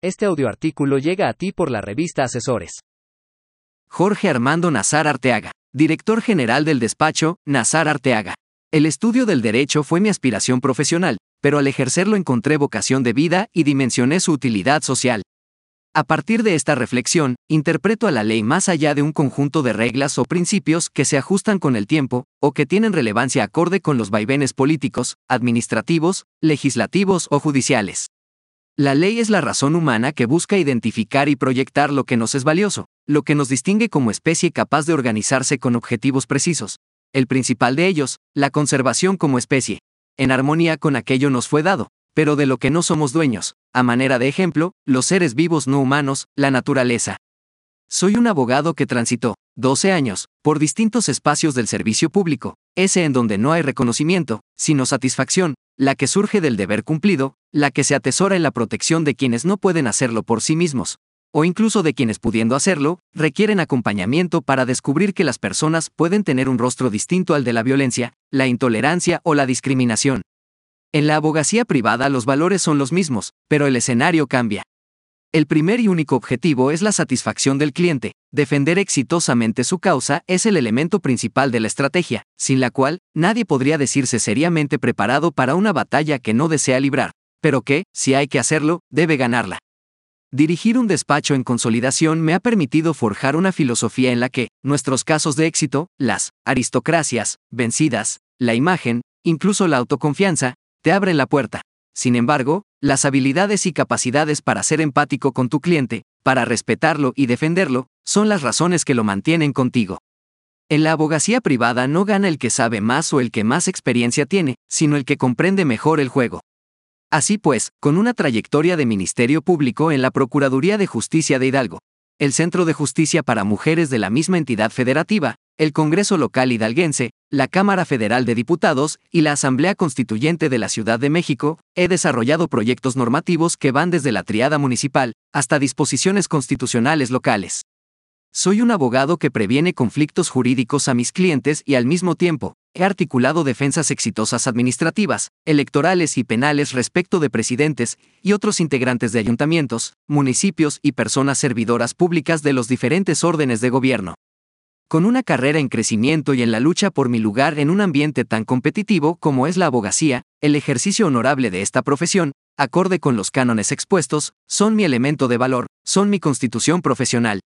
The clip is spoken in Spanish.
Este audioartículo llega a ti por la revista Asesores. Jorge Armando Nazar Arteaga, director general del despacho, Nazar Arteaga. El estudio del derecho fue mi aspiración profesional, pero al ejercerlo encontré vocación de vida y dimensioné su utilidad social. A partir de esta reflexión, interpreto a la ley más allá de un conjunto de reglas o principios que se ajustan con el tiempo, o que tienen relevancia acorde con los vaivenes políticos, administrativos, legislativos o judiciales. La ley es la razón humana que busca identificar y proyectar lo que nos es valioso, lo que nos distingue como especie capaz de organizarse con objetivos precisos. El principal de ellos, la conservación como especie, en armonía con aquello nos fue dado, pero de lo que no somos dueños, a manera de ejemplo, los seres vivos no humanos, la naturaleza. Soy un abogado que transitó, 12 años, por distintos espacios del servicio público, ese en donde no hay reconocimiento, sino satisfacción, la que surge del deber cumplido, la que se atesora en la protección de quienes no pueden hacerlo por sí mismos, o incluso de quienes pudiendo hacerlo, requieren acompañamiento para descubrir que las personas pueden tener un rostro distinto al de la violencia, la intolerancia o la discriminación. En la abogacía privada los valores son los mismos, pero el escenario cambia. El primer y único objetivo es la satisfacción del cliente. Defender exitosamente su causa es el elemento principal de la estrategia, sin la cual nadie podría decirse seriamente preparado para una batalla que no desea librar, pero que, si hay que hacerlo, debe ganarla. Dirigir un despacho en consolidación me ha permitido forjar una filosofía en la que, nuestros casos de éxito, las aristocracias, vencidas, la imagen, incluso la autoconfianza, te abren la puerta. Sin embargo, las habilidades y capacidades para ser empático con tu cliente, para respetarlo y defenderlo, son las razones que lo mantienen contigo. En la abogacía privada no gana el que sabe más o el que más experiencia tiene, sino el que comprende mejor el juego. Así pues, con una trayectoria de Ministerio Público en la Procuraduría de Justicia de Hidalgo, el Centro de Justicia para Mujeres de la misma entidad federativa, el Congreso Local Hidalguense, la Cámara Federal de Diputados y la Asamblea Constituyente de la Ciudad de México, he desarrollado proyectos normativos que van desde la triada municipal hasta disposiciones constitucionales locales. Soy un abogado que previene conflictos jurídicos a mis clientes y al mismo tiempo, he articulado defensas exitosas administrativas, electorales y penales respecto de presidentes y otros integrantes de ayuntamientos, municipios y personas servidoras públicas de los diferentes órdenes de gobierno. Con una carrera en crecimiento y en la lucha por mi lugar en un ambiente tan competitivo como es la abogacía, el ejercicio honorable de esta profesión, acorde con los cánones expuestos, son mi elemento de valor, son mi constitución profesional.